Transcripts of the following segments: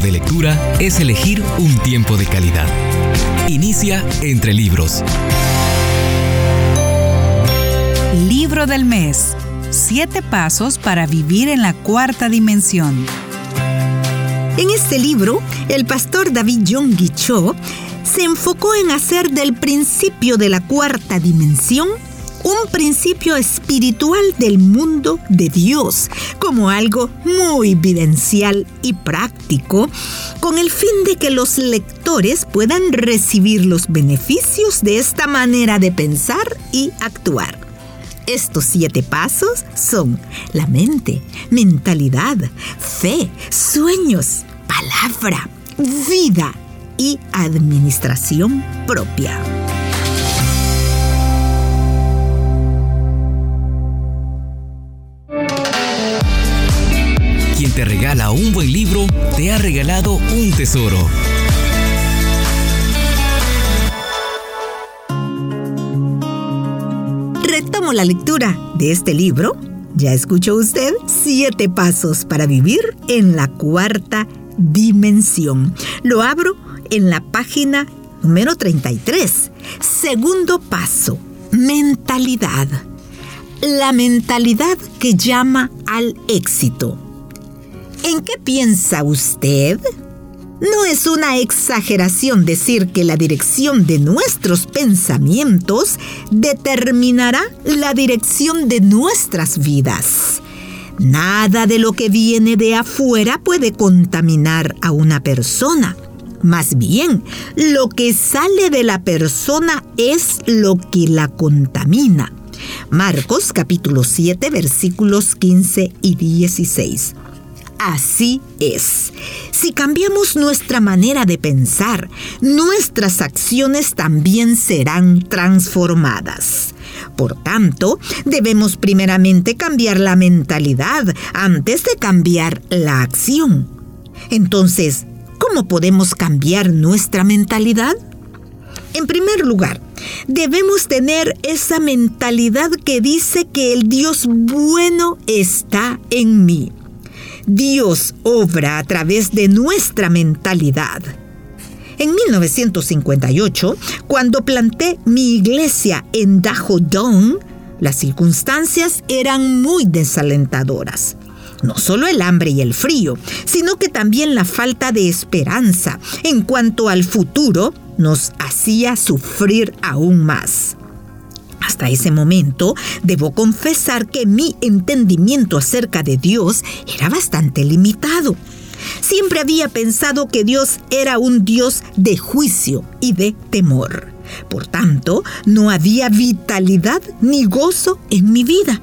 de lectura es elegir un tiempo de calidad. Inicia entre libros. Libro del mes. Siete pasos para vivir en la cuarta dimensión. En este libro, el pastor David John Cho se enfocó en hacer del principio de la cuarta dimensión un principio espiritual del mundo de Dios como algo muy vivencial y práctico, con el fin de que los lectores puedan recibir los beneficios de esta manera de pensar y actuar. Estos siete pasos son la mente, mentalidad, fe, sueños, palabra, vida y administración propia. Te regala un buen libro, te ha regalado un tesoro. Retomo la lectura de este libro. Ya escuchó usted siete pasos para vivir en la cuarta dimensión. Lo abro en la página número 33. Segundo paso, mentalidad. La mentalidad que llama al éxito. ¿En qué piensa usted? No es una exageración decir que la dirección de nuestros pensamientos determinará la dirección de nuestras vidas. Nada de lo que viene de afuera puede contaminar a una persona. Más bien, lo que sale de la persona es lo que la contamina. Marcos capítulo 7 versículos 15 y 16. Así es. Si cambiamos nuestra manera de pensar, nuestras acciones también serán transformadas. Por tanto, debemos primeramente cambiar la mentalidad antes de cambiar la acción. Entonces, ¿cómo podemos cambiar nuestra mentalidad? En primer lugar, debemos tener esa mentalidad que dice que el Dios bueno está en mí. Dios obra a través de nuestra mentalidad. En 1958, cuando planté mi iglesia en Dahodong, las circunstancias eran muy desalentadoras. No solo el hambre y el frío, sino que también la falta de esperanza en cuanto al futuro nos hacía sufrir aún más. Hasta ese momento, debo confesar que mi entendimiento acerca de Dios era bastante limitado. Siempre había pensado que Dios era un Dios de juicio y de temor. Por tanto, no había vitalidad ni gozo en mi vida.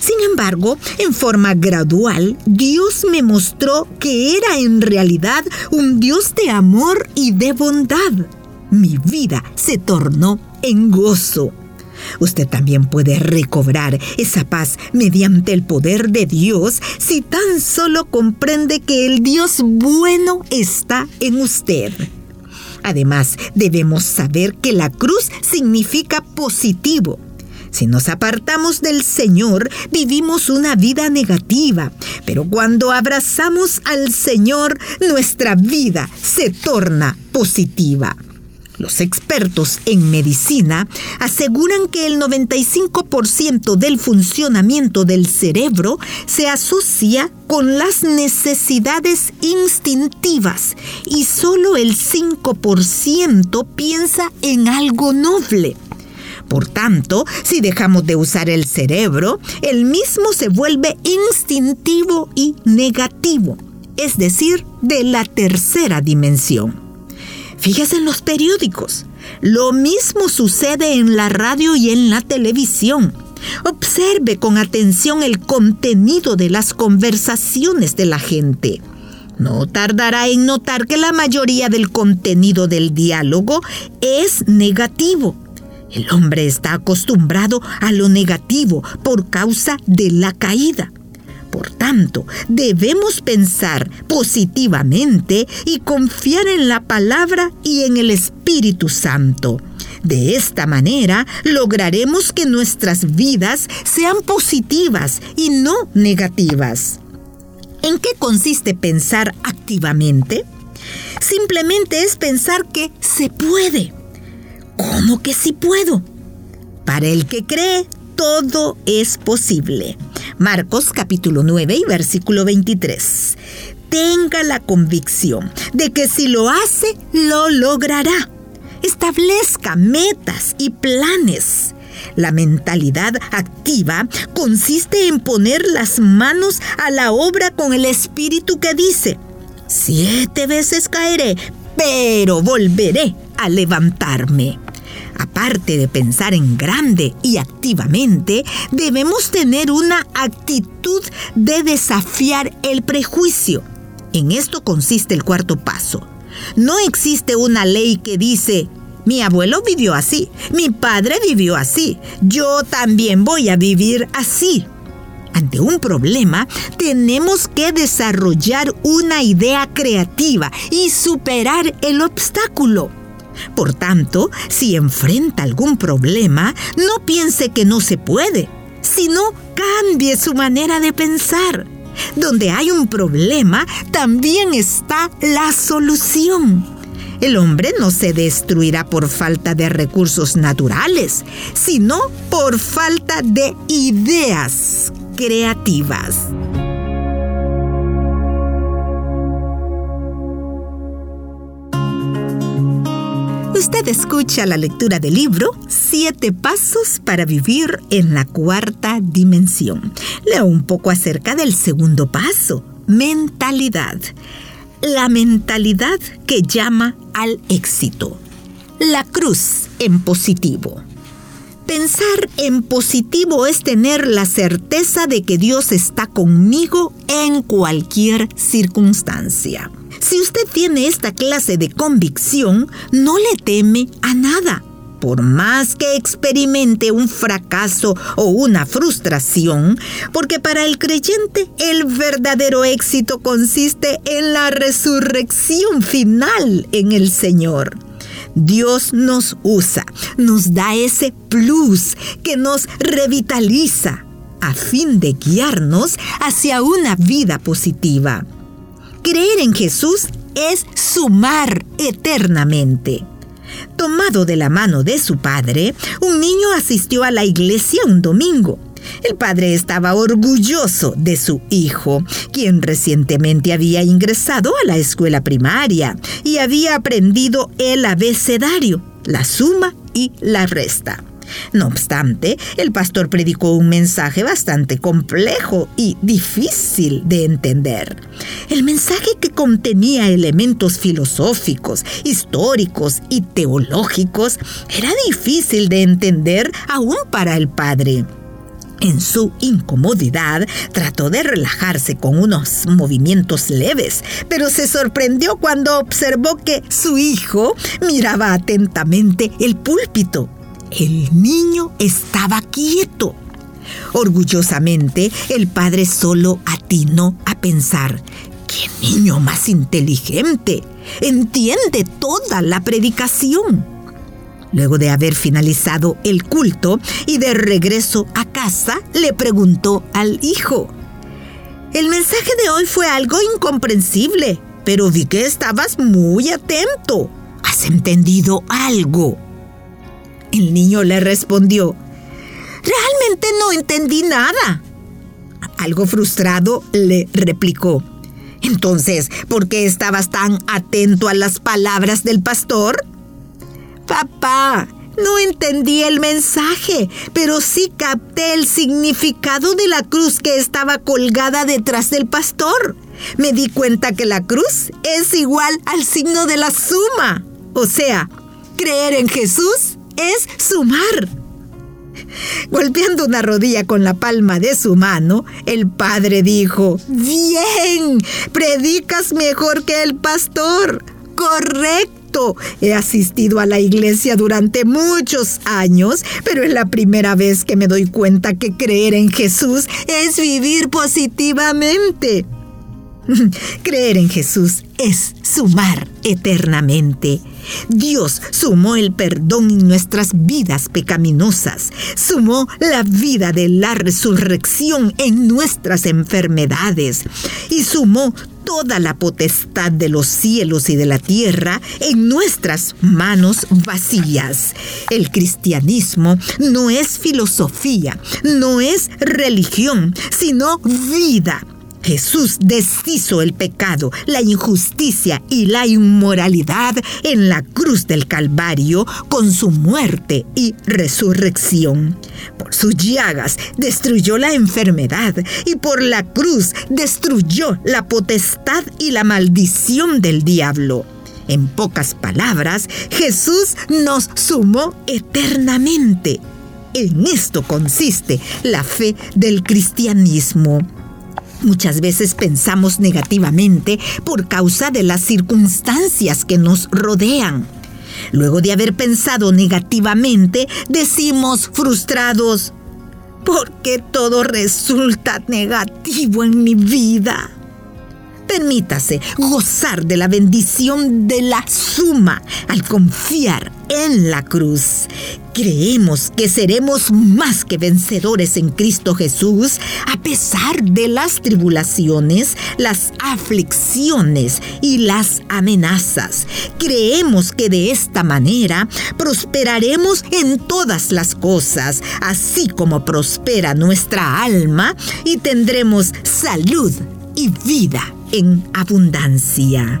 Sin embargo, en forma gradual, Dios me mostró que era en realidad un Dios de amor y de bondad. Mi vida se tornó en gozo. Usted también puede recobrar esa paz mediante el poder de Dios si tan solo comprende que el Dios bueno está en usted. Además, debemos saber que la cruz significa positivo. Si nos apartamos del Señor, vivimos una vida negativa, pero cuando abrazamos al Señor, nuestra vida se torna positiva. Los expertos en medicina aseguran que el 95% del funcionamiento del cerebro se asocia con las necesidades instintivas y solo el 5% piensa en algo noble. Por tanto, si dejamos de usar el cerebro, el mismo se vuelve instintivo y negativo, es decir, de la tercera dimensión. Fíjese en los periódicos. Lo mismo sucede en la radio y en la televisión. Observe con atención el contenido de las conversaciones de la gente. No tardará en notar que la mayoría del contenido del diálogo es negativo. El hombre está acostumbrado a lo negativo por causa de la caída. Por tanto, debemos pensar positivamente y confiar en la palabra y en el Espíritu Santo. De esta manera lograremos que nuestras vidas sean positivas y no negativas. ¿En qué consiste pensar activamente? Simplemente es pensar que se puede. ¿Cómo que sí puedo? Para el que cree, todo es posible. Marcos capítulo 9 y versículo 23. Tenga la convicción de que si lo hace, lo logrará. Establezca metas y planes. La mentalidad activa consiste en poner las manos a la obra con el espíritu que dice, siete veces caeré, pero volveré a levantarme. Aparte de pensar en grande y activamente, debemos tener una actitud de desafiar el prejuicio. En esto consiste el cuarto paso. No existe una ley que dice, mi abuelo vivió así, mi padre vivió así, yo también voy a vivir así. Ante un problema, tenemos que desarrollar una idea creativa y superar el obstáculo. Por tanto, si enfrenta algún problema, no piense que no se puede, sino cambie su manera de pensar. Donde hay un problema, también está la solución. El hombre no se destruirá por falta de recursos naturales, sino por falta de ideas creativas. Usted escucha la lectura del libro Siete Pasos para Vivir en la Cuarta Dimensión. Leo un poco acerca del segundo paso, mentalidad. La mentalidad que llama al éxito. La cruz en positivo. Pensar en positivo es tener la certeza de que Dios está conmigo en cualquier circunstancia. Si usted tiene esta clase de convicción, no le teme a nada. Por más que experimente un fracaso o una frustración, porque para el creyente el verdadero éxito consiste en la resurrección final en el Señor. Dios nos usa, nos da ese plus que nos revitaliza a fin de guiarnos hacia una vida positiva. Creer en Jesús es sumar eternamente. Tomado de la mano de su padre, un niño asistió a la iglesia un domingo. El padre estaba orgulloso de su hijo, quien recientemente había ingresado a la escuela primaria y había aprendido el abecedario, la suma y la resta. No obstante, el pastor predicó un mensaje bastante complejo y difícil de entender. El mensaje que contenía elementos filosóficos, históricos y teológicos era difícil de entender aún para el padre. En su incomodidad, trató de relajarse con unos movimientos leves, pero se sorprendió cuando observó que su hijo miraba atentamente el púlpito. El niño estaba quieto. Orgullosamente, el padre solo atinó a pensar, ¡qué niño más inteligente! Entiende toda la predicación. Luego de haber finalizado el culto y de regreso a casa, le preguntó al hijo, El mensaje de hoy fue algo incomprensible, pero vi que estabas muy atento. ¿Has entendido algo? El niño le respondió, Realmente no entendí nada. Algo frustrado le replicó, Entonces, ¿por qué estabas tan atento a las palabras del pastor? Papá, no entendí el mensaje, pero sí capté el significado de la cruz que estaba colgada detrás del pastor. Me di cuenta que la cruz es igual al signo de la suma. O sea, creer en Jesús es sumar. Golpeando una rodilla con la palma de su mano, el padre dijo, Bien, predicas mejor que el pastor. Correcto He asistido a la iglesia durante muchos años, pero es la primera vez que me doy cuenta que creer en Jesús es vivir positivamente. Creer en Jesús es sumar eternamente. Dios sumó el perdón en nuestras vidas pecaminosas, sumó la vida de la resurrección en nuestras enfermedades y sumó toda la potestad de los cielos y de la tierra en nuestras manos vacías. El cristianismo no es filosofía, no es religión, sino vida Jesús deshizo el pecado, la injusticia y la inmoralidad en la cruz del Calvario con su muerte y resurrección. Por sus llagas destruyó la enfermedad y por la cruz destruyó la potestad y la maldición del diablo. En pocas palabras, Jesús nos sumó eternamente. En esto consiste la fe del cristianismo. Muchas veces pensamos negativamente por causa de las circunstancias que nos rodean. Luego de haber pensado negativamente, decimos frustrados, ¿por qué todo resulta negativo en mi vida? Permítase gozar de la bendición de la suma al confiar en la cruz. Creemos que seremos más que vencedores en Cristo Jesús a pesar de las tribulaciones, las aflicciones y las amenazas. Creemos que de esta manera prosperaremos en todas las cosas, así como prospera nuestra alma y tendremos salud y vida en abundancia.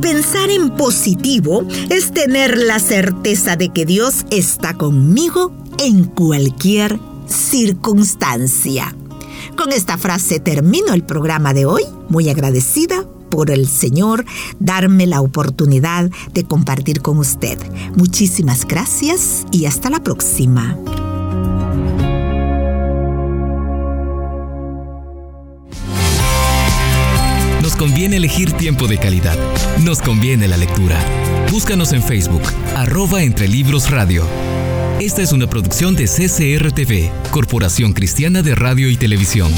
Pensar en positivo es tener la certeza de que Dios está conmigo en cualquier circunstancia. Con esta frase termino el programa de hoy, muy agradecida por el Señor darme la oportunidad de compartir con usted. Muchísimas gracias y hasta la próxima. Nos conviene elegir tiempo de calidad. Nos conviene la lectura. Búscanos en Facebook, arroba entre libros radio. Esta es una producción de CCRTV, Corporación Cristiana de Radio y Televisión.